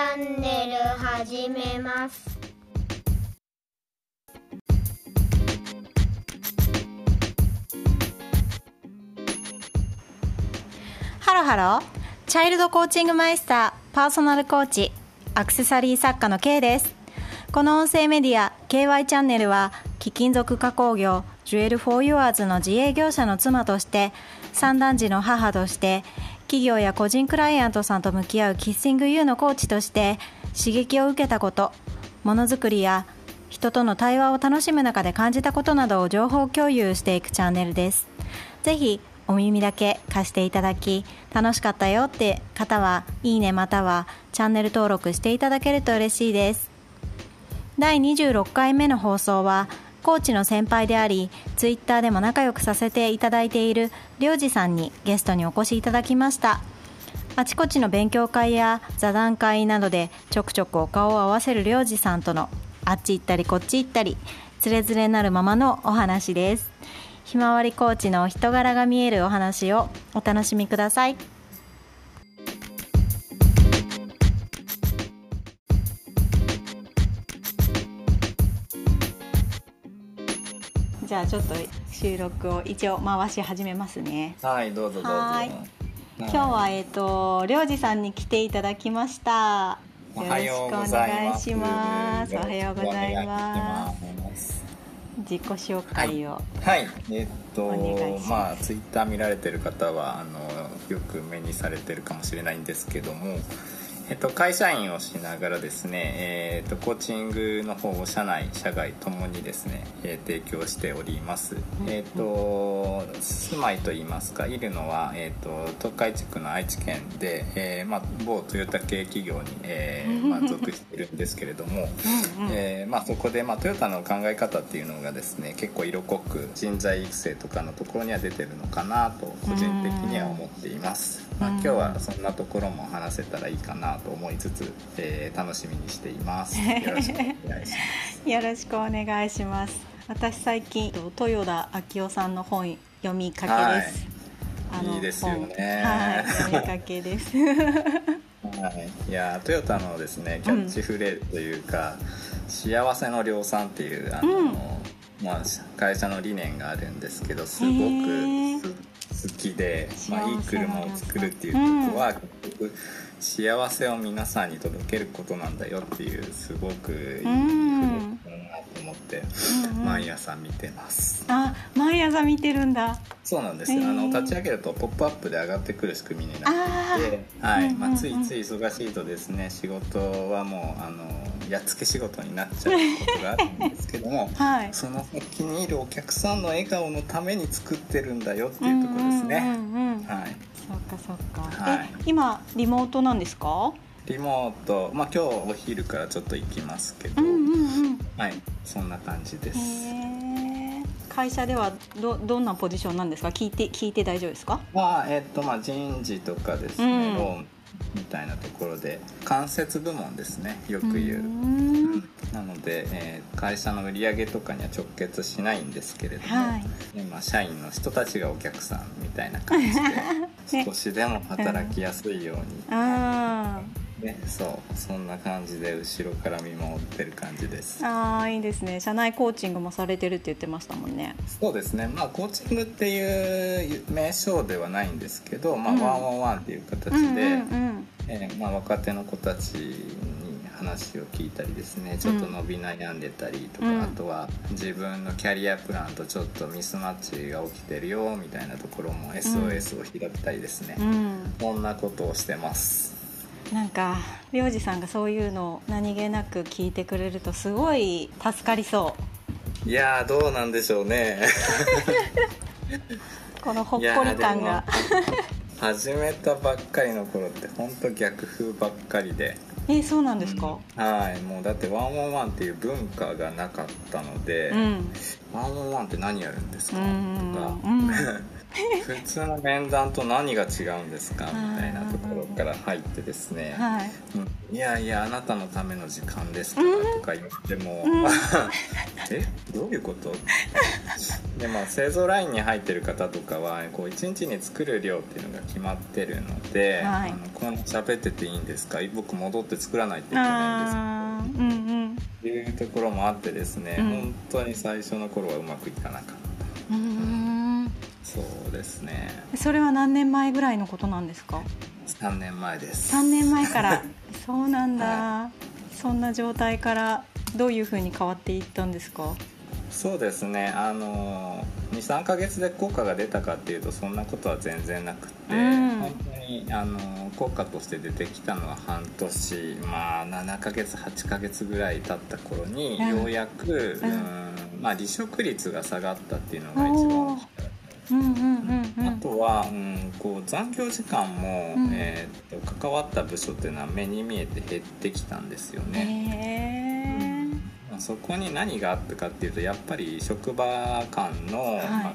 ャンネル始めます。ハロハロ。チャイルドコーチングマイスターパーソナルコーチアクセサリー作家の K です。この音声メディア KY チャンネルは貴金属加工業ジュエル・フォー・ユアーズの自営業者の妻として三男児の母として企業や個人クライアントさんと向き合うキッシング U のコーチとして刺激を受けたことものづくりや人との対話を楽しむ中で感じたことなどを情報共有していくチャンネルです。ぜひお耳だけ貸していただき楽しかったよって方はいいねまたはチャンネル登録していただけると嬉しいです。第26回目の放送はコーチの先輩でありツイッターでも仲良くさせていただいているりょうじさんにゲストにお越しいただきました。あちこちの勉強会や座談会などでちょくちょくお顔を合わせるりょうじさんとのあっち行ったりこっち行ったりつれづれなるままのお話です。ひまわりコーチの人柄が見えるお話をお楽しみください。じゃあちょっと収録を一応回し始めますね。はいどうぞどうぞ。はい。今日はえっ、とりょうじさんに来ていただきました。よろしくお願いします。おはようございます。す自己紹介を、はい。えっとお願いします。まあツイッター見られてる方はあのよく目にされてるかもしれないんですけどもえっと、会社員をしながらですね、えっと、コーチングの方を社内社外ともにですね、えー提供しております、えっと住まいといいますかいるのは、えっと、東海地区の愛知県で、えーまあ、某トヨタ系企業に、えー まあ、属しているんですけれどもえーまあ、そこで、まあ、トヨタの考え方っていうのがですね結構色濃く人材育成とかのところには出てるのかなと個人的には思っています、まあ、今日はそんなところも話せたらいいかなと思いつつ、えー楽しみにしています。よろしくお願いします。よろしくお願いします。私最近豊田昭夫さんの本読みかけです、あのいいですよね。本。はい読みかけです。はい、いやトヨタのですねキャッチフレーズというか「幸せの量産」っていうあの、うん。まあ、会社の理念があるんですけどすごくす好きで、まあ、いい車を作るっていうことは、結局幸せを皆さんに届けることなんだよっていうすごくいい思って、毎朝見てます。あ毎朝見てるんだそうなんですよ、あの立ち上げると「ポップアップで上がってくる仕組みになっていて、はい。まあ、ついつい忙しいとですね仕事はもうあのやっつけ仕事になっちゃうことがあるんですけども はい。その先にいるお客さんの笑顔のために作ってるんだよっていうところですね、うんうんうんうん。はい。そっかそっか、はい。え今リモートなんですか？リモート。まあ今日お昼からちょっと行きますけど、うんうんうん。はい。そんな感じです、会社ではどどんなポジションなんですか？聞いて聞いて大丈夫ですか？まあえっとまあ人事とかですね、うん。ローンみたいなところで間接部門ですねよく言う、ん。なので、えー会社の売り上げとかには直結しないんですけれども、はい。ねまあ、社員の人たちがお客さんみたいな感じで、ね。少しでも働きやすいように、あね、そう。そんな感じで後ろから見守ってる感じです。ーあーいいですね。社内コーチングもされてるって言ってましたもんね。そうですね。まあコーチングっていう名称ではないんですけど、まあうん。ワンオンワンっていう形で、若手の子たちに話を聞いたりですねちょっと伸び悩んでたりとか、うん。あとは自分のキャリアプランとちょっとミスマッチが起きてるよみたいなところも SOS を開いたりですね、うん。こんなことをしてますなんかりょうじさんがそういうのを何気なく聞いてくれるとすごい助かりそう。いやーどうなんでしょうね。このほっこり感が。始めたばっかりの頃って本当逆風ばっかりで。えそうなんですか？はいもうだってワンオンワンっていう文化がなかったので、うん。ワンオンワンって何やるんですか、うんとか、うん 普通の面談と何が違うんですか？みたいなところから入ってですね。はい。うん。いやいやあなたのための時間ですからとか言っても、え？どういうこと？でまあ製造ラインに入ってる方とかはこう1日に作る量っていうのが決まってるので、はい。あのこんな喋ってていいんですか？僕戻って作らないといけないんですあー。うんうん。っていうところもあってですね、うん。本当に最初の頃はうまくいかなかったですね。それは何年前ぐらいのことなんですか？3年前です。3年前から。そうなんだ、はそんな状態からどういうふうに変わっていったんですか？そうですね。あの23ヶ月で効果が出たかっていうとそんなことは全然なくて、うん。本当にあの効果として出てきたのは半年まあ7ヶ月8ヶ月ぐらい経った頃に、うん。ようやく、うんうんまあ、離職率が下がったっていうのが一番大きあとは、うん、こう残業時間も、うん。えーっと関わった部署っていうのは目に見えて減ってきたんですよね。へえまあそこに何があったかっていうとやっぱり職場間の、まあ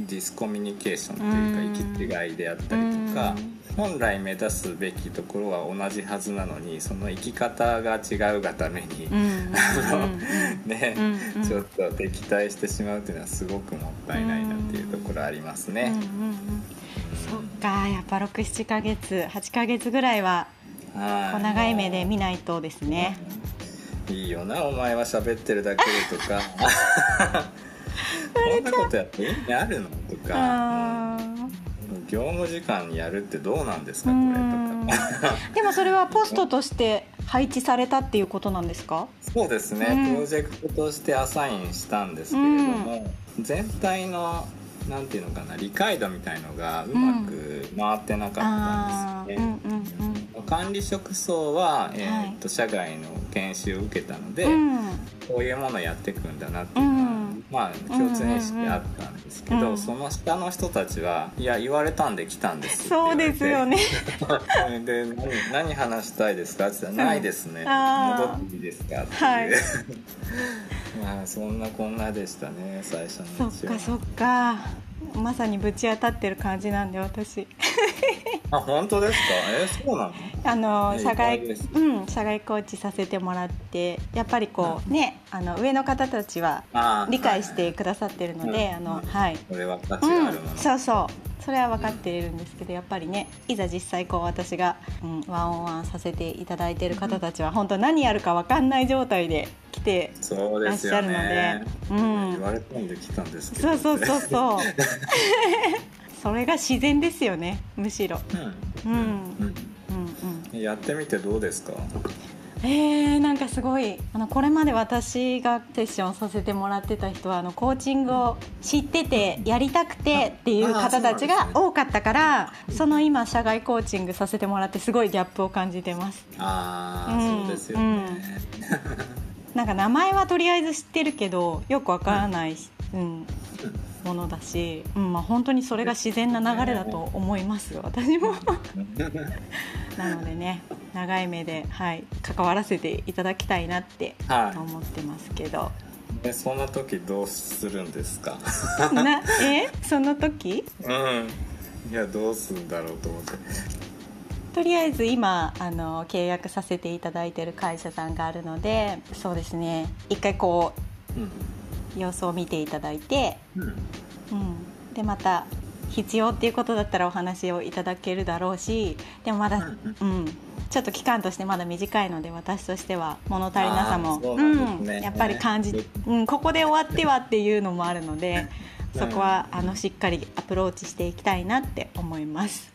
ディスコミュニケーションというかうん行き違いであったりとか本来目指すべきところは同じはずなのにその生き方が違うがために、ね、ちょっと敵対してしまうっていうのはすごくもったいないなっていうところありますね。うんうんうん。そっかやっぱ67ヶ月8ヶ月ぐらいは長い目で見ないとですね。いいよなお前は喋ってるだけでとか こんなことやって意味あるの？とか。業務時間にやるってどうなんですか？うこれんとか。でもそれはポストとして配置されたっていうことなんですか？そうですね、うん。プロジェクトとしてアサインしたんですけれども、全体のなんていうのかな理解度みたいのがうまく回ってなかったあんですよね、管理職層は、えーっと社外の研修を受けたので、うん。こういうものをやっていくんだなっていうのは、うん。まあ共通認識あったんですけど、うんその下の人たちはいや言われたんで来たんですって言そうですよね。で何何話したいですか？って言ったら「ないですね、戻っていいですか?」っていう、はい。まあそんなこんなでしたね最初そのうちは。っかそっか。まさにぶち当たってる感じなんで私あ本当ですか？えそうなの？あのね社外うん社外コーチさせてもらってやっぱりこうねあの上の方たちは理解してくださってるので、はい。あのはい。これは価値うんがあるもの、そうそう。それは分かっているんですけどやっぱりねいざ実際こう私が、うん、ワンオンワンさせていただいている方たちは本当何やるか分かんない状態で来てらっしゃるのでうん。言われたんで来たんですけど。そうそうそうそう それが自然ですよねむしろ。うん。うん。うん。うんうん。やってみてどうですか？えー、なんかすごいあのこれまで私がセッションさせてもらってた人はあのコーチングを知っててやりたくてっていう方たちが多かったからその今社外コーチングさせてもらってすごいギャップを感じてます。ああ、うんそうですよね、なんか名前はとりあえず知ってるけどよくわからない、うん、ものだし、うんまあ、本当にそれが自然な流れだと思います私も。なのでね長い目で、はい、関わらせていただきたいなってはい。思ってますけど、えそんな時どうするんですか？な？え？その時？うん。いやどうするんだろうと思って。とりあえず今あの契約させていただいてる会社さんがあるのでそうですね。一回こうん。う様子を見ていただいて、うんうん、でまた必要っていうことだったらお話をいただけるだろうしでもまだ、うん、ちょっと期間としてまだ短いので私としては物足りなさもあーそうなんやっぱり感じ、うん、ここで終わってはっていうのもあるのでそこはあのしっかりアプローチしていきたいなって思います。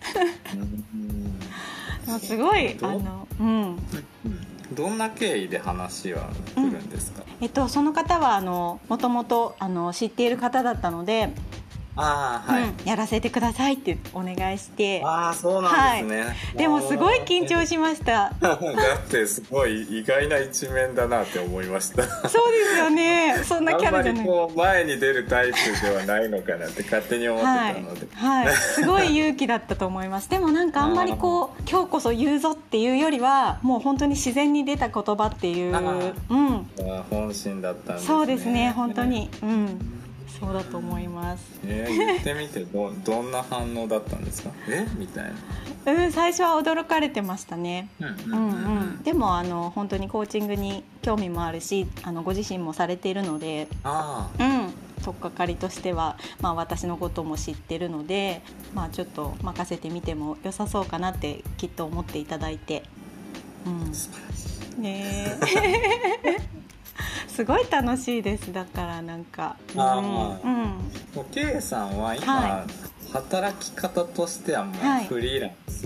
うん。すごいあの、うん。どんな経緯で話は来るんですか、えっと、その方はあのもともとあの知っている方だったので、ああはい、うん、やらせてくださいってお願いして。ああそうなんですね、でもすごい緊張しました。だってすごい意外な一面だなって思いました。そうですよね。そんなキャラじゃない。あんまりこう前に出るタイプではないのかなって勝手に思ってはいたので、、はい、すごい勇気だったと思います。でもなんかあんまりこう今日こそ言うぞっていうよりはもう本当に自然に出た言葉っていううん。本心だったんですね。そうですね本当に。うんそうだと思います。えー、言ってみてどどんな反応だったんですか？え？みたいな。うん最初は驚かれてましたね。うんうんうん、でもあの本当にコーチングに興味もあるしあのご自身もされているので、あうん、取っかかりとしては、まあ、私のことも知ってるので、まあ、ちょっと任せてみても良さそうかなってきっと思っていただいて、うん。あ、素晴らしい。ねえ すごい楽しいです。だからなんか、うん。あ。ーうん、K さんは今、は働き方としてはもはい。うフリーランス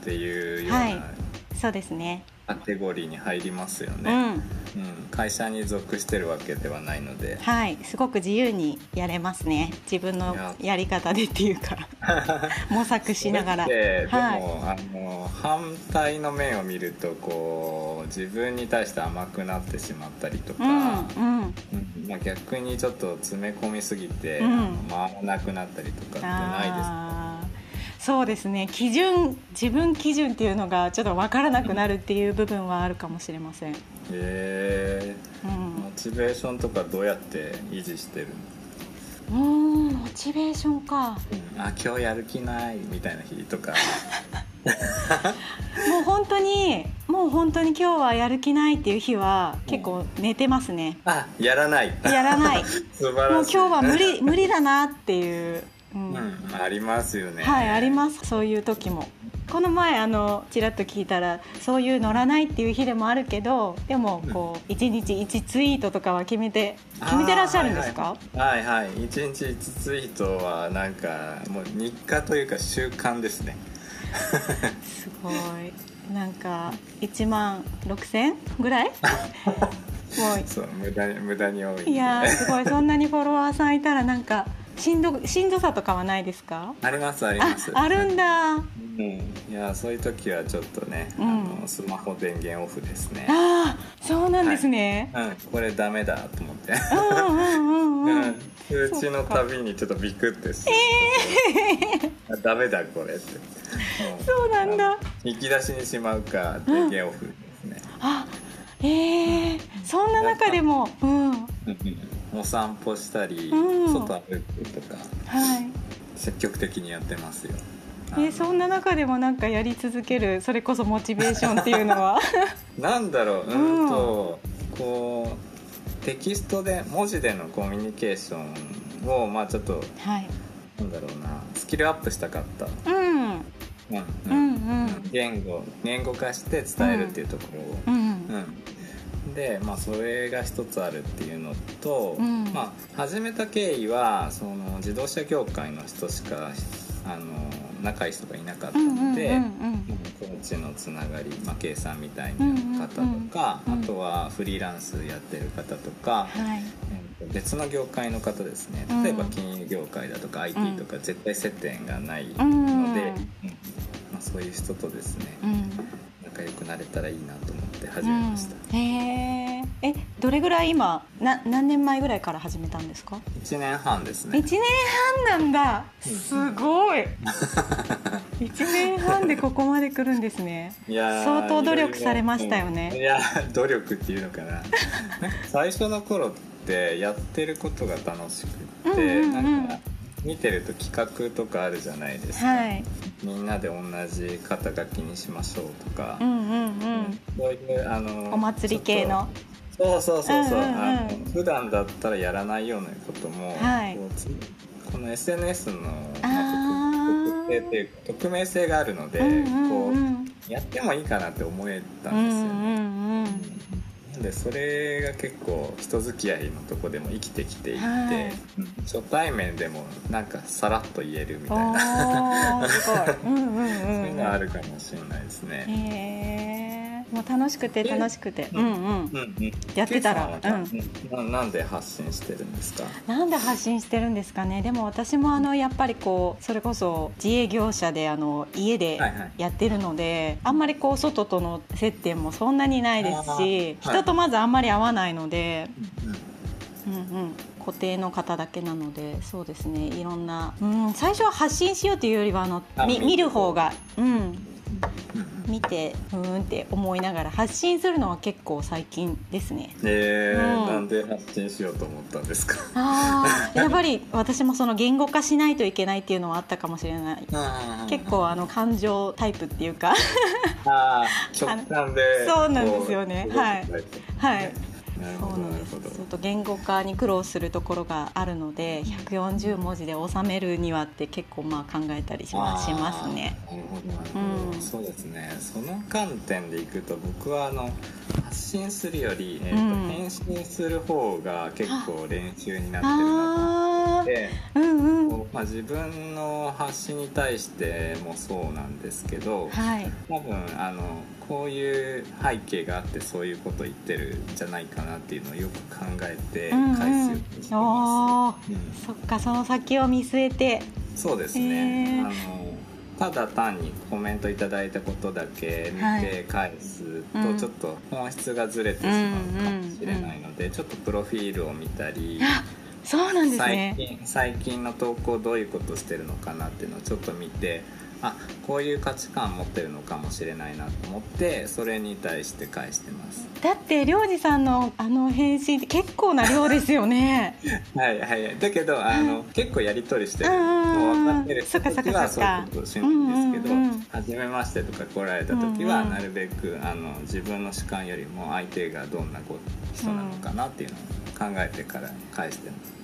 っていうようはい。なそうですね、カテゴリーに入りますよね、うん。うん。会社に属してるわけではないので。はい。すごく自由にやれますね。自分のや。り方でっていうか 模索しながら。でも、はい。あの反対の面を見るとこう自分に対して甘くなってしまったりとか、うんうん。うん。まあ、逆にちょっと詰め込みすぎて、うん。回らなくなったりとかってないですか？そうですね。基準自分基準っていうのがちょっと分からなくなるっていう部分はあるかもしれません、えー、うん。モチベーションとかどうやって維持してる？のうーんモチベーションか。あ今日やる気ないみたいな日とか。もう本当にもう本当に今日はやる気ないっていう日は結構寝てますね。あやらない。やらない。素晴らしい。もう今日は無理無理だなっていう、うん。うんありますよね。はいあります。そういう時も。この前あのちらっと聞いたらそういう乗らないっていう日でもあるけどでもこう1日1ツイートとかは決めて決めてらっしゃるんですか、はいはい、はいはい。一日一ツイートはなんかもう日課というか習慣ですね。すごい。なんか1万6000ぐらい？もそう無駄に無駄に多い。んでういやーすごい。そんなにフォロワーさんいたらなんかしんどしんどさとかはないですか？ありますありあます。あるんだ。うん。いやそういう時はちょっとね、うん。あのスマホ電源オフですね。あーそうなんですね、うん。これダメだと思って。うんうんうんうん、うん。通知のたびにちょっとビクってして、あダメだこれって。もそうなんだ。引き出しにしまうか電源オフですね、あえー、そんな中でもうん。はお散歩したり、うん。外歩くとかい。積極的にやってますよ。えーそんな中でもなんかやり続けるそれこそモチベーションっていうのは？なんだろう。うん。うんとこうテキストで文字でのコミュニケーションをまあちょっとはい。なんだろうな。スキルアップしたかった、うん。うん。うんうん。言語言語化して伝えるっていうところを、うん。うんでまあそれが一つあるっていうのと、うん。まあ始めた経緯はその自動車業界の人しかあの仲いい人がいなかったので、うんコーチのつながり、まあ、K さんみたいな方とか、うんうんうんあとはフリーランスやってる方とか、はい。別の業界の方ですね。うん。例えば金融業界だとか IT とか絶対接点がないので、うん。うん。まあ、そういう人とですね。うん仲良くなれたらいいなと思って始めました、うん、へー。えどれぐらい今な何年前ぐらいから始めたんですか？1年半ですね。1年半なんだ。すごい。1年半でここまで来るんですね。いやー相当努力されましたようんいねや努力っていうのかな。最初の頃ってやってることが楽しくって、うんうんうん。なんか見てると企画とかあるじゃないですか、はいみんなで同じ肩書きにしましょうとかう、んうんうん。そういうあのお祭り系の。そうそうそうそう、うんうんうん。あの普段だったらやらないようなことも、はい。この SNS の、あまあー特特定っていうか匿名性があるので、うんうんこうん。うやってもいいかなって思えたうんんですよね、うんうんなんでそれが結構人付き合いのとこでも生きてきていて、はい。うん初対面でもなんかさらっと言えるみたいおな、ーすごい。うんうんうん。う んそういうのはあるかもしれないですね。もう楽しくて楽しくて。うん。うんうん。うん、やってたら。うん。ななんで発信してるんですか？なんで発信してるんですかね？でも私もあのやっぱりこうそれこそ自営業者であの家ではいはい。やってるので、あんまりこう外との接点もそんなにないですし、人とまずあんまり会わないので、うんうん。うん、固定の方だけなのでそうですね。いろんな、うん、最初は発信しようというよりはあのあ見み見る方が、うん、うん見てうーんって思いながら発信するのは結構最近ですね。えーうん。なんで発信しようと思ったんですか？あーやっぱり私もその言語化しないといけないっていうのはあったかもしれない。結構あの感情タイプっていうか。ああ直感で そうなんですよね。はい。はいそうなんです。ちょっと言語化に苦労するところがあるので140文字で収めるにはって結構まあ考えたりしますね。うんそうですね。その観点でいくと僕はあの発信するより、えーとうん。返信する方が結構練習になってるなと思あーって。うん。うんまあ、自分の発信に対してもそうなんですけどはい。多分あのこういう背景があってそういうこと言ってるんじゃないかなっていうのをよく考えてうんうん。返すようにしておまーす、うんそっかその先を見据えて。そうですへー。ねあのただ単にコメントいただいたことだけ見はい。て返すうん。とちょっと本質がずれてしまうかもしれないのでちょっとプロフィールを見たりあそうなんです最ね近最近の投稿どういうことしてるのかなっていうのをちょっと見てあこういう価値観持ってるのかもしれないなと思ってそれに対して返してます。だってりょうじさんのあの返信って結構な量ですよね。はいはいだけどあの結構やり取りしてる。うんう分かってるそっかそっ時はそういうことをしないんですけどうんうんうん。初めましてとか来られた時はうんうん。なるべくあの自分の主観よりも相手がどんなこ人なのかなっていうのを考えてから返してます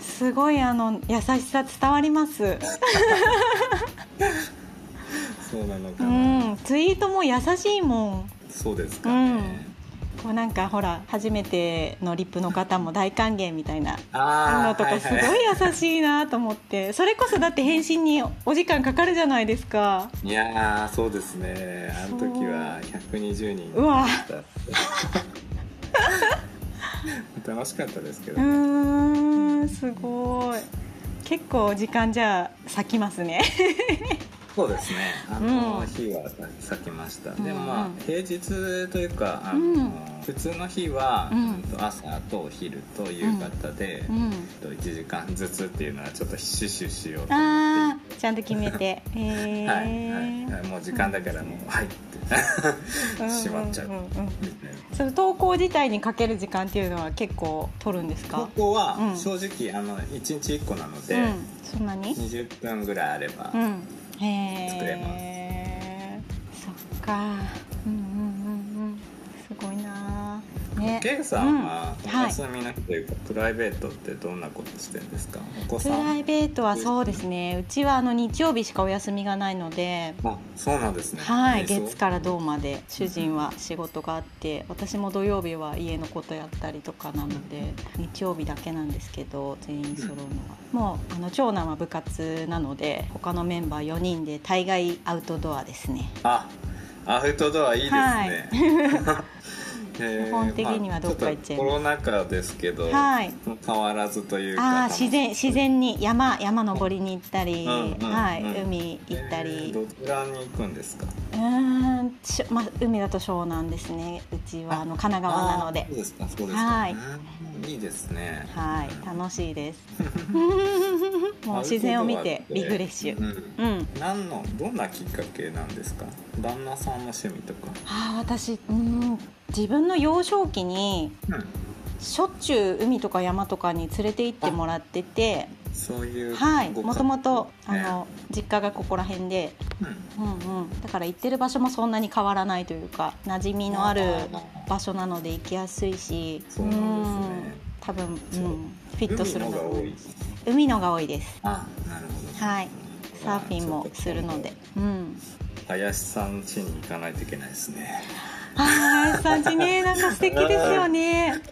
すごいあの優しさ伝わります。そうなのうかな、んツイートも優しいもん。そうですかね、こうなんかほら初めてのリップの方も大歓迎みたいな。ああのとかすごい優しいなと思って。それこそだって返信にお時間かかるじゃないですか。いやーそうですね。あの時は120人うわ 楽しかったですけど、ねうんすごい。結構時間じゃあ咲きますね。そうですね。あのうん。日は咲きました、ん。でもまあ平日というかあの、うん。普通の日は、朝とお昼と夕方で、うん。と1時間ずつっていうのはちょっと死守しようと思あって。ーちゃんと決めて。へえはいはいはい、もう時間だからもう「はい」って。しまっちゃう。うんうんうんみたいな。その投稿自体にかける時間っていうのは結構取るんです投か稿はうん。正直あの1日1個なので、うん。そんなに？20分ぐらいあれば、作れえそっかね。ケイさんはお休みの日というか、プライベートってどんなことしてるんですか？お子プさん？ライベートはそうですね。うちはあの日曜日しかお休みがないので。あそうなんですね。はい、月から銅まで主人は仕事があって私も土曜日は家のことやったりとかなので日曜日だけなんですけど全員揃うのは、もうあの長男は部活なので他のメンバー4人で大概アウトドアですね。あアウトドアいいですね、はい。えー基本的にはどっか行っちゃいます。まあコロナ禍ですけど、はい。変わらずというかああ自然自然に山山登りに行ったり、うんうんはい、うん海行ったり、えーどちらに行くんですか？うーんしょまあ、海だと湘南ですね。うちはあの神奈川なので。そうですかそうですか、はい。うんいいですね。はい楽しいです。もう自然を見て。リフレッシュ。うん。うん。何のどんなきっかけなんですか？旦那さんの趣味とか。あー私うん自分の幼少期にうん。しょっちゅう海とか山とかに連れて行ってもらっててそういうはいもともとあね。の実家がここら辺で、うん。うんうん、だから行ってる場所もそんなに変わらないというか馴染みのある場所なので行きやすいしそうなんですね。うん多分、うん、フィットするの。が多い。海のが多いです。あなるほど。はい。サーフィンもするので。うん。林さん家に行かないといけないですね林さんちねなんか素敵ですよね。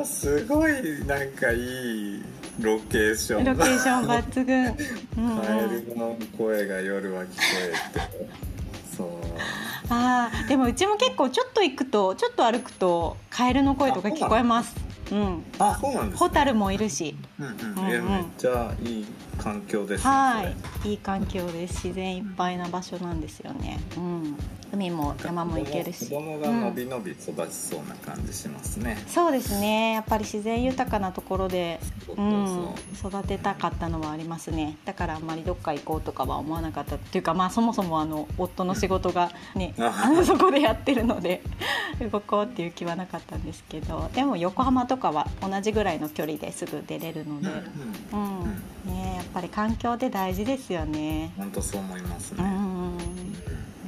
あすごいなんかいいロケーション。ロケーション抜群、うんうん、カエルの声が夜は聞こえて。そう。ああでもうちも結構ちょっと行くとちょっと歩くとカエルの声とか聞こえます。うん。あそうなんです、ね、ホタルもいるし。うんうん。うんうん。えめっちゃいい環境ですねはい。いい環境です。自然いっぱいな場所なんですよね。うん海も山も行けるし。子供がのびのび育ちそうな感じしますね、そうですね。やっぱり自然豊かなところでそうん育てたかったのはありますね。だからあんまりどっか行こうとかは思わなかったっていうかまあそもそもあの夫の仕事がね、うん。あ のそこでやってるので 動こうっていう気はなかったんですけどでも横浜とかは同じぐらいの距離ですぐ出れるので、うんうんね、やっぱり環境って大事ですよね。本当そう思いますね、うん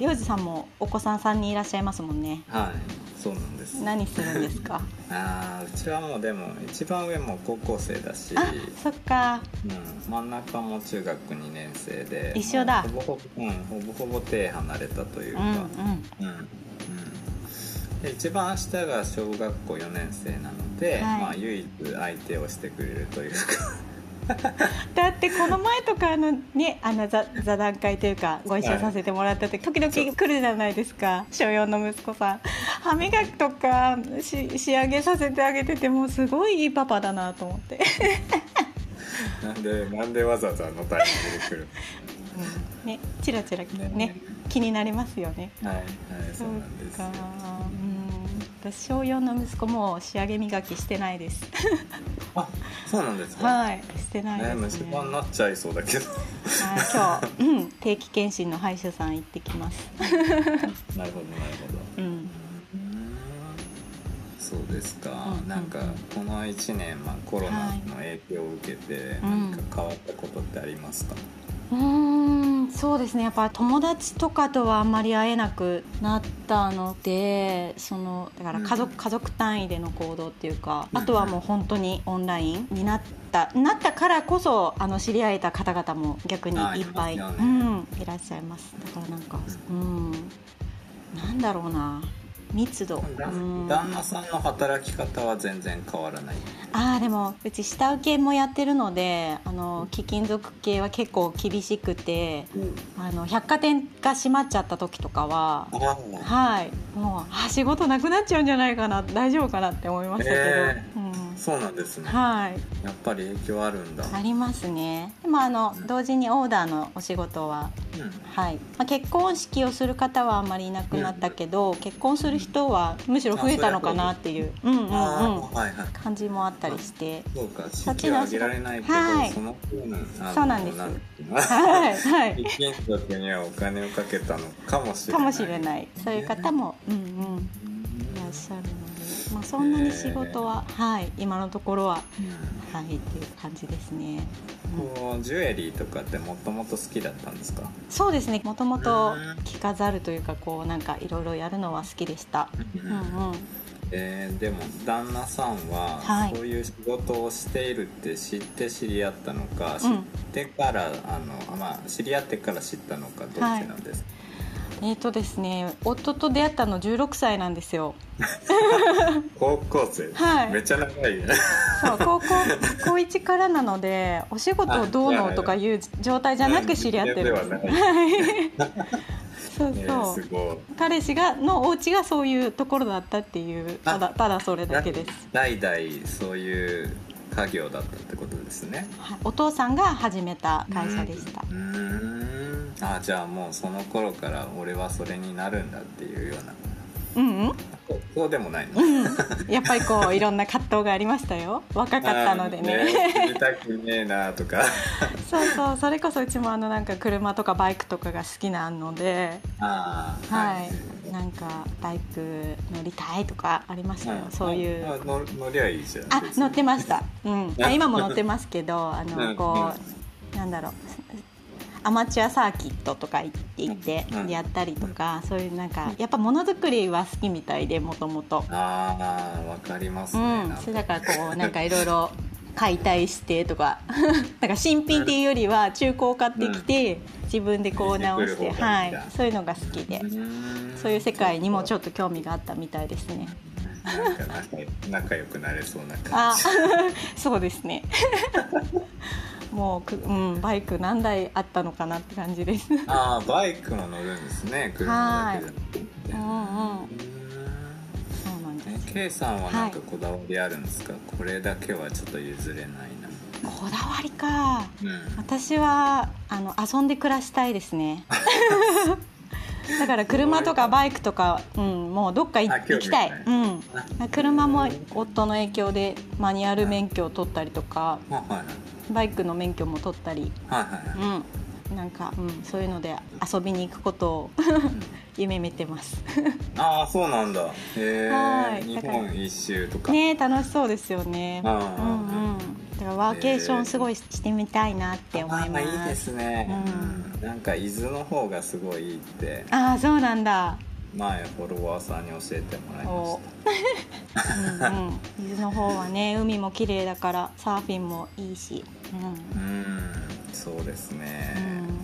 りょうじさんもお子さん3人いらっしゃいますもんね。はいそうなんです。何するんですか？あーうちはもうでも一番上も高校生だし、あそっか。うん、真ん中も中学2年生で。一緒だ。ほぼほぼ、うん、ほぼほぼ手離れたというか、うんうん。うん一番下が小学校4年生なので、はい。まあ、唯一相手をしてくれるというか だってこの前とかあのねあの座座談会というかご一緒させてもらった時時々来るじゃないですか。小4の息子さん。歯磨きとかし仕上げさせてあげててもうすごいいいパパだなと思って、なんでなんでわざわざあのタイミングで来るねチラチラねね。気になりますよね。のはいはいそうなんです私小4の息子も仕上げ磨きしてないです。あそうなんですか？はいしてないねですね。虫歯になっちゃいそうだけど。はい今日、うん、定期検診の歯医者さん行ってきます。なるほどなるほど。うん。そうですか、うんなんかこの1年、まあ、コロナの影響を受けてうん何か変わったことってありますか、うーんそうですね。やっぱ友達とかとはあんまり会えなくなったのでそのだから家族,、うん。家族単位での行動っていうかうん。あとはもう本当にオンラインになったなったからこそあの知り合えた方々も逆にあいっぱいね。うん、いらっしゃいます。だからなんかうん。なんだろうな密度。旦那さんの働き方は全然変わらない。あーでもうち下請けもやってるのであの貴金属系は結構厳しくてあの百貨店が閉まっちゃった時とかはあはい。もうあ仕事なくなっちゃうんじゃないかな大丈夫かなって思いましたけど、え。うんそうなんですね。はい。やっぱり影響あるんだ、ありますね。でもあの同時にオーダーのお仕事はうん。はい、まあ、結婚式をする方はあんまりいなくなったけど、結婚する人はむしろ増えたのかなっていううんうんうん。はいはい。感じもあったりして。そうか。そっち式はの仕事挙げられないけど、はい。その分そうなんです。はいはい。貴金属にはお金をかけたのかもしれない。かもしれない。そういう方も、うんうん、いらっしゃるまあ、そんなに仕事は、はい、今のところは、うん。はい、っていう感じですね。こうジュエリーとかってもともと好きだったんですか？そうですね。もともとうん。着飾るというかこうなんかいろいろやるのは好きでした。うんうん。えーでも旦那さんは、はい。そういう仕事をしているって知って知り合ったのか、うん。知ってからあの、まあ、知り合ってから知ったのかどっちなんですか、えーとですね、夫と出会ったの16歳なんですよ。高校生、はい。めっちゃ長いね。そう高校高一からなのでお仕事をどうのとかいう状態じゃなく知り合ってるんです。そうえそう。彼氏がのお家がそういうところだったっていうただただそれだけです、代々そういう家業だったってことですね。はい、お父さんが始めた会社でした。うーんあじゃあもうその頃から俺はそれになるんだっていうような。うんうん。こそうでもないの、うんやっぱりこういろんな葛藤がありましたよ。若かったのでね。あー知りたくねえなとか。そうそう。それこそうちもあのなんか車とかバイクとかが好きなので。ああはい、なんかバイク乗りたいとかありましたよ、そういう。あ乗乗りゃいいじゃん。あ乗ってました、うん、あ今も乗ってますけどあうん。のこうなんだろうアマチュアサーキットとか行って行ってうんやったりとかそういうなんかやっぱものづくりは好きみたいでもともとああわかりますうね、んなんか。それだからこうなんかいろいろ 解体してとか なんか新品っていうよりは中古を買ってきて自分でこう直して、はい。そういうのが好きで。そういう世界にもちょっと興味があったみたいですね。なんか仲仲良くなれそうなあ感じ。そうですねもうく、うん、バイク何台あったのかなって感じです。うんああバイクも乗るんですね。車だけじゃなくてうんうーん。そうなんです。え K さんはなんかこだわりあるんですか、これだけはちょっと譲れないな。こだわりか。うん。私はあの遊んで暮らしたいですね だから車とかバイクとか、うん、もうどっか行きたい、うん、車も夫の影響でマニュアル免許を取ったりとかはいはいバイクの免許も取ったり、はい。うん、なんか、うん、そういうので遊びに行くことを 夢見てます。ああ そうなんだ。へえ日本一周とか。ね楽しそうですよね。うんうん。だからワーケーションすごいしてみたいなって思います、あーいいですね、うなんか伊豆の方がすごいいいって。ああそうなんだ前フォロワーさんに教えてもらいまおしうんうん。伊豆の方はね 海も綺麗だからサーフィンもいいし、うん、たうん。そうですね、うんうん。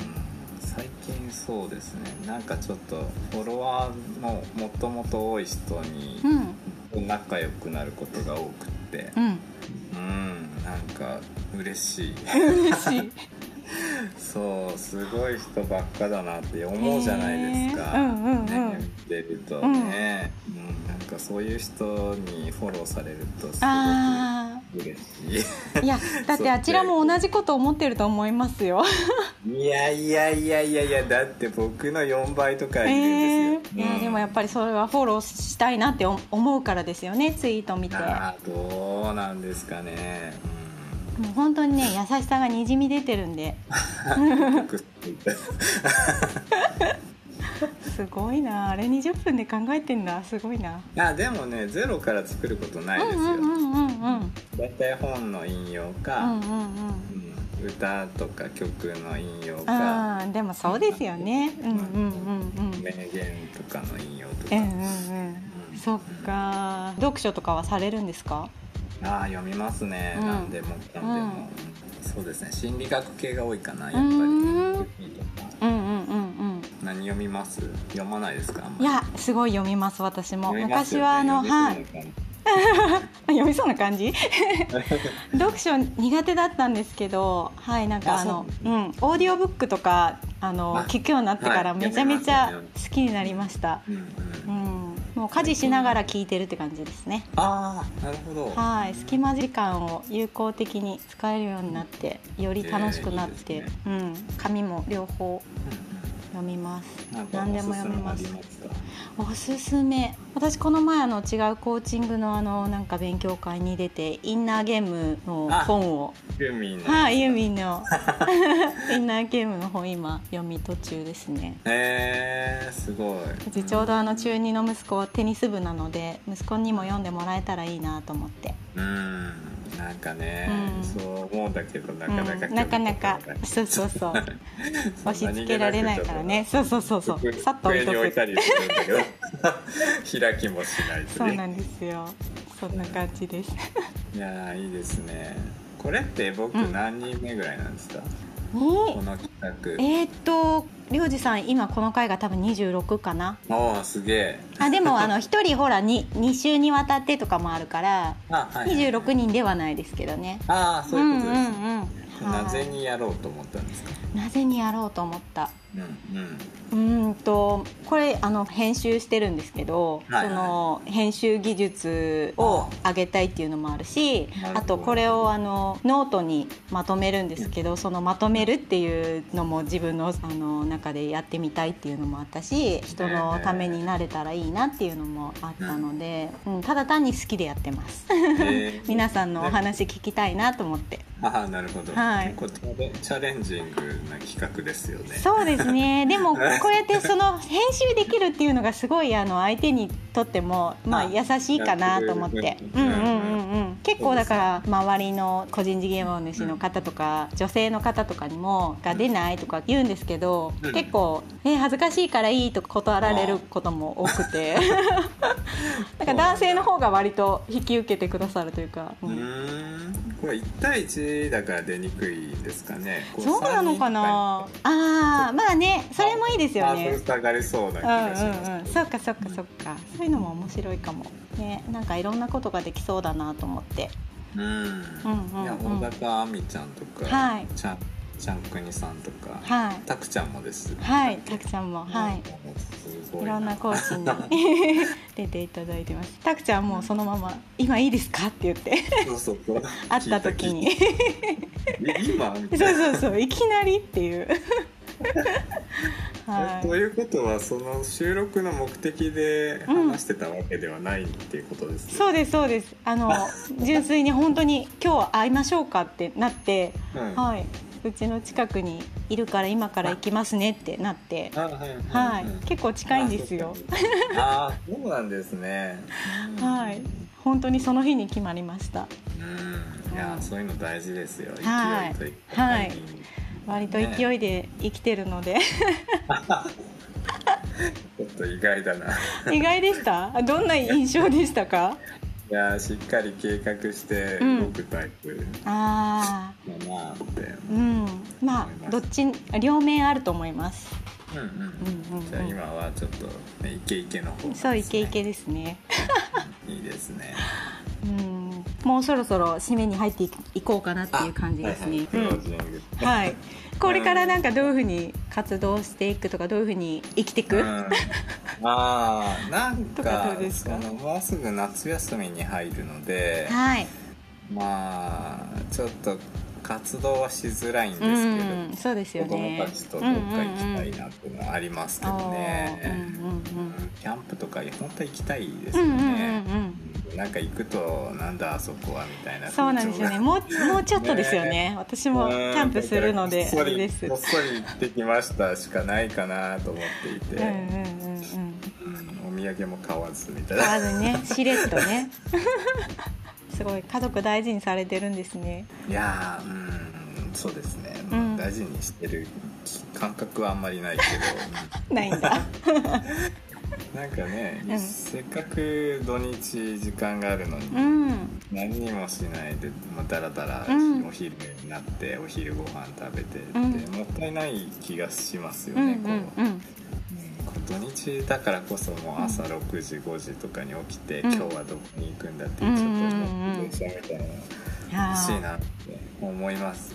最近そうですね。なんかちょっとフォロワーももともと多い人にうん。仲良くなることが多くって。うん。うん。なんか嬉しい。嬉しいそうすごい人ばっかだなって思うじゃないですか、へー。うんうんうん。ね、見てるとね、うんなんかそういう人にフォローされるとすあごく嬉しあいやだってあちらも同じこと思ってると思いますよ。いいやいやいやいやいやだって僕の4倍とかいえるんーですよ、いやでもやっぱりそれはフォローしたいなって思うからですよねツイート見て。どうなんですかね、もう本当にね優しさがにじみ出てるんで。すごいなあれ20分で考えてんだ。すごいな。あでもねゼロから作ることないですよ、うんうんうん本の引用か、うんうんうん。うん歌とか曲の引用かああでもそうですよね。うんうんうんうん。名言とかの引用とか、うんうんうん。そっか。読書とかはされるんですか？ああ読みますね、うん。何でもかんでも、うんそうですね。心理学系が多いかなやっぱり。うん。うんうんうんうん。何読みます？読まないですかいやすごい読みます私も。ね。昔はあのはい。読みそうな感じ？読書苦手だったんですけどはいなんかああのそううん。オーディオブックとかあのあ聞くようになってからはい。めちゃめちゃ好きになりました、うん、もう家事しながら聞いてるって感じですね。ああなるほど。はい隙間時間を有効的に使えるようになってより楽しくなって、えーいいですうん紙も両方うん読みます。何でも読みますおすすめ。私この前あの違うコーチングのあのなんか勉強会に出てインナーゲームの本を。ユーミンのはいユーミンの。インナーゲームの本今読み途中ですね。へえー、すごい。うちちょうどあの中2の息子はテニス部なので息子にも読んでもらえたらいいなと思って。うんなんかね、うん。そう思うんだけどなかなか、うん、なかなか。そうそうそう。押し付けられないからね。そうそうそうそう。さっと置いとく。いたりするんだけど 開きもしないとね。そうなんですよ。そんな感じです。いやーいいですね。これって僕うん。何人目ぐらいなんですか、にこの企画。えーっとりょうじさん今この回が多分26かな。おおすげえ。あでもあの 一人ほら 2, 2週にわたってとかもあるからあ、はいはい。26人ではないですけどね。ああそういうことです、うんうんうん。はい。なぜにやろうと思ったんですか？なぜにやろうと思った？うんうん。うーんとこれあの編集してるんですけど、はいはい。その編集技術を上げたいっていうのもあるしあとこれをあのノートにまとめるんですけどそのまとめるっていうのも自分のあの中でやってみたいっていうのもあったし人のためになれたらいいなっていうのもあったので、うん、ただ単に好きでやってます。えー。皆さんのお話聞きたいなと思って。ああなるほど、はい。結構チャレンジングな企画ですよね。そうですね。でもこうやってその編集できるっていうのがすごいあの相手にとってもまああ優しいかなと思って。ううんんうんうんうん。結構だから周りの個人事業主の方とか女性の方とかにも「が出ない?」とか言うんですけどうん。結構「え恥ずかしいからいい」とか断られることも多くて。なんか男性の方が割と引き受けてくださるというか。ううん。これ1対1だから出にくいんですかね。こそうなのかな。ああまあねそれもいいですよね。そううんうんうん、そっかそっかそっか。そういうのも面白いかも。ねなんかいろんなことができそうだなと思って。うん。うんうんうん。いや小高亜美ちゃんとか、はい。ちゃんちゃんくにさんとか、はい。たくちゃんもです。はいたくちゃんも。はい。いいろんなコーチに。出ていただいてます。たくちゃんもそのまま「今いいですか?」って言って。そうそうそう。会った時に。今そうそうそう。いきなりっていう はい。ということはその収録の目的で話してたわけではないっていうことですね、そうですそうです。あの 純粋に本当に今日会いましょうかってなって、うんはい。うちの近くにいるから今から行きますねってなって。あはいはい結構近いんですよ。あそうなんですね。はい。本当にその日に決まりました。うん。いやそういうの大事ですよ。勢いはいはい割と勢いで生きてるので、ちょっと意外だな。意外でした？どんな印象でしたか？いやしっかり計画してうん。動くタイプ。あだなって、あうん。まあどっち両面あると思います。うんうん。うんうんうん。じゃあ今はちょっと、ね、イケイケの方ね。そうイケイケですね。いいですね。うんもうそろそろ締めに入っていいこうかなっていう感じですね。はいこれからなんかどういうふうに活動していくとかどういうふうに生きていく、うん。あーなんとかかどうですか？そのもうすぐ夏休みに入るのではい。まあちょっと活動はしづらいんですけうど、ん。そうですよ子供ねたちとどっか行きたいなっていうのはありますけどね、うんうんうんキャンプとか本当は行きたいですようんうんうんね、うんなんか行くとなんだあそこはみたいなそうなんですよね。もうもうちょっとですよね。私もキャンプするのでうんあれです。こっそり行ってきましたしかないかなと思っていて、うんうんうんうん。うんお土産も買わずみたい買わなずね。しれっとね。すごい家族大事にされてるんですね。いやーうんそうですね、うん。大事にしてる感覚はあんまりないけど。ないんだなんかね、うん。せっかく土日時間があるのに、うん。何にもしないで、まあ、だらだらうん。お昼になってお昼ご飯食べてって、うん。もったいない気がしますよね、こう、ん。うん。土日だからこそもう朝6時5時とかに起きて、うん。今日はどこに行くんだっていうちょっとモチベーションみたいなのが欲しいなって思います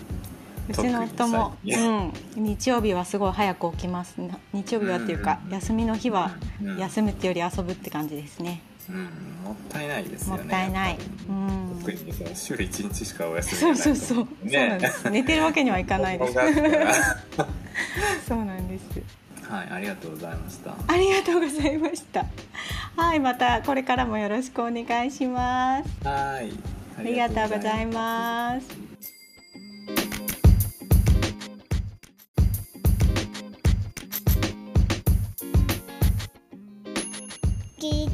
うちの夫も、うん、日曜日はすごい早く起きます。な日曜日はっていうか、うん。休みの日はうん。休むってより遊ぶって感じですね、うん、もったいないですよねもったいない。特に週1日しかお休みそうがないそうそう、そうなんねです。寝てるわけにはいかないです。そうなんです。はいありがとうございました。ありがとうございました。はいまたこれからもよろしくお願いします。はい。ありがとうございす。ます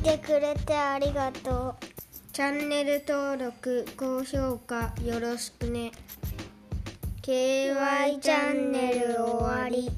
てくれてありがとう。チャンネル登録高評価よろしくね。KY チャンネル終わり